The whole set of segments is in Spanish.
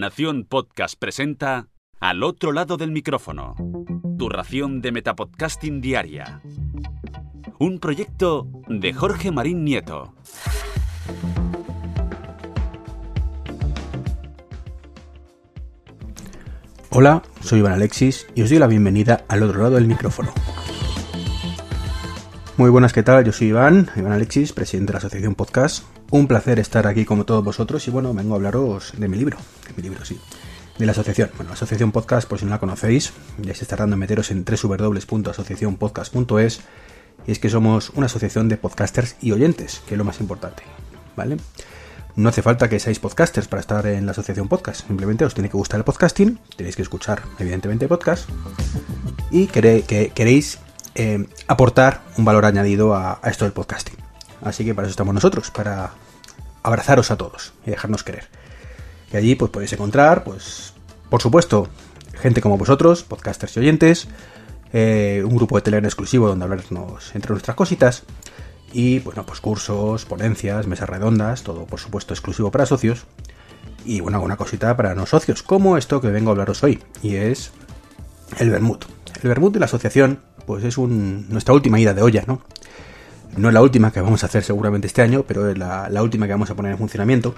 Nación Podcast presenta Al otro lado del micrófono. Tu ración de Metapodcasting Diaria. Un proyecto de Jorge Marín Nieto. Hola, soy Iván Alexis y os doy la bienvenida al otro lado del micrófono. Muy buenas, ¿qué tal? Yo soy Iván, Iván Alexis, presidente de la Asociación Podcast. Un placer estar aquí como todos vosotros y bueno, vengo a hablaros de mi libro, de mi libro, sí, de la asociación. Bueno, la Asociación Podcast, por si no la conocéis, ya se está dando meteros en www.asociacionpodcast.es y es que somos una asociación de podcasters y oyentes, que es lo más importante, ¿vale? No hace falta que seáis podcasters para estar en la asociación podcast. Simplemente os tiene que gustar el podcasting, tenéis que escuchar, evidentemente, podcast. Y que queréis eh, aportar un valor añadido a, esto del podcasting. Así que para eso estamos nosotros, para abrazaros a todos y dejarnos querer. Y allí pues podéis encontrar, pues, por supuesto, gente como vosotros, podcasters y oyentes, eh, un grupo de Telegram exclusivo donde hablarnos entre nuestras cositas, y bueno, pues cursos, ponencias, mesas redondas, todo por supuesto exclusivo para socios, y bueno, alguna cosita para no socios, como esto que vengo a hablaros hoy, y es el Bermud. El Bermud de la asociación pues es nuestra última ida de olla, ¿no? No es la última que vamos a hacer seguramente este año, pero es la, última que vamos a poner en funcionamiento.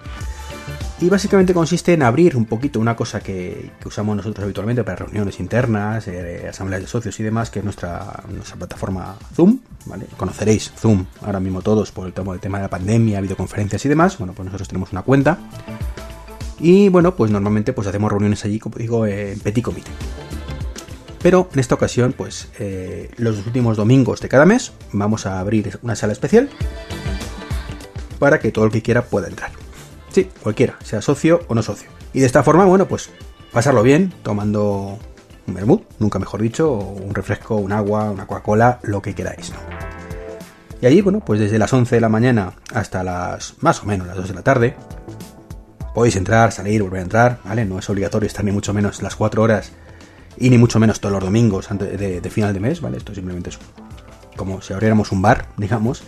Y básicamente consiste en abrir un poquito una cosa que, usamos nosotros habitualmente para reuniones internas, eh, asambleas de socios y demás, que es nuestra, nuestra plataforma Zoom, ¿vale? Conoceréis Zoom ahora mismo todos por el tema, tema de la pandemia, videoconferencias y demás. Bueno, pues nosotros tenemos una cuenta. Y bueno, pues normalmente pues hacemos reuniones allí, como digo, en petit comité. Pero en esta ocasión, pues eh, los últimos domingos de cada mes vamos a abrir una sala especial para que todo el que quiera pueda entrar. Sí, cualquiera, sea socio o no socio. Y de esta forma, bueno, pues pasarlo bien tomando un vermut, nunca mejor dicho, un refresco, un agua, una Coca-Cola, lo que queráis, Y allí, bueno, pues desde las 11 de la mañana hasta las más o menos las 2 de la tarde, podéis entrar, salir, volver a entrar, ¿vale? No es obligatorio estar ni mucho menos las 4 horas y ni mucho menos todos los domingos antes de, final de mes, ¿vale? Esto simplemente es como si abriéramos un bar, digamos,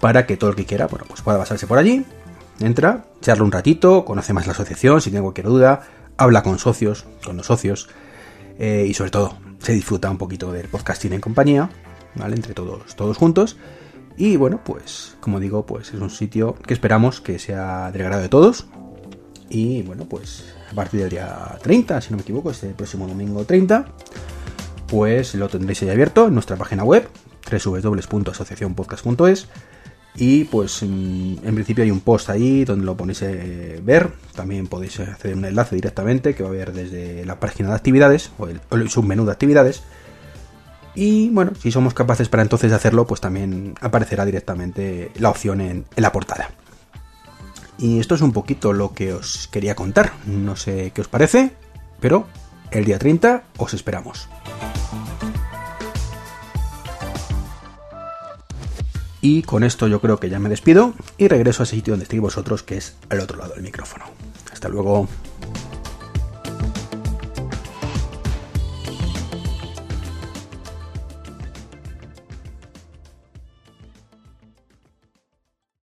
para que todo el que quiera, bueno, pues pueda pasarse por allí, entra, charla un ratito, conoce más la asociación, si tiene cualquier duda, habla con socios, con los socios, eh, y sobre todo se disfruta un poquito del podcasting en compañía, ¿vale? Entre todos, todos juntos. Y bueno, pues como digo, pues es un sitio que esperamos que sea del agrado de todos. Y bueno, pues a partir del día 30, si no me equivoco, este próximo domingo 30, pues lo tendréis ahí abierto en nuestra página web, www.asociacionpodcast.es. Y pues mm, en principio hay un post ahí donde lo podéis eh, ver. También podéis hacer un enlace directamente que va a ver desde la página de actividades o el, submenú de actividades. Y bueno, si somos capaces para entonces hacerlo, pues también aparecerá directamente la opción en la portada. Y esto es un poquito lo que os quería contar. No sé qué os parece, pero el día 30 os esperamos. Y con esto yo creo que ya me despido y regreso a ese sitio donde estéis vosotros, que es al otro lado del micrófono. Hasta luego.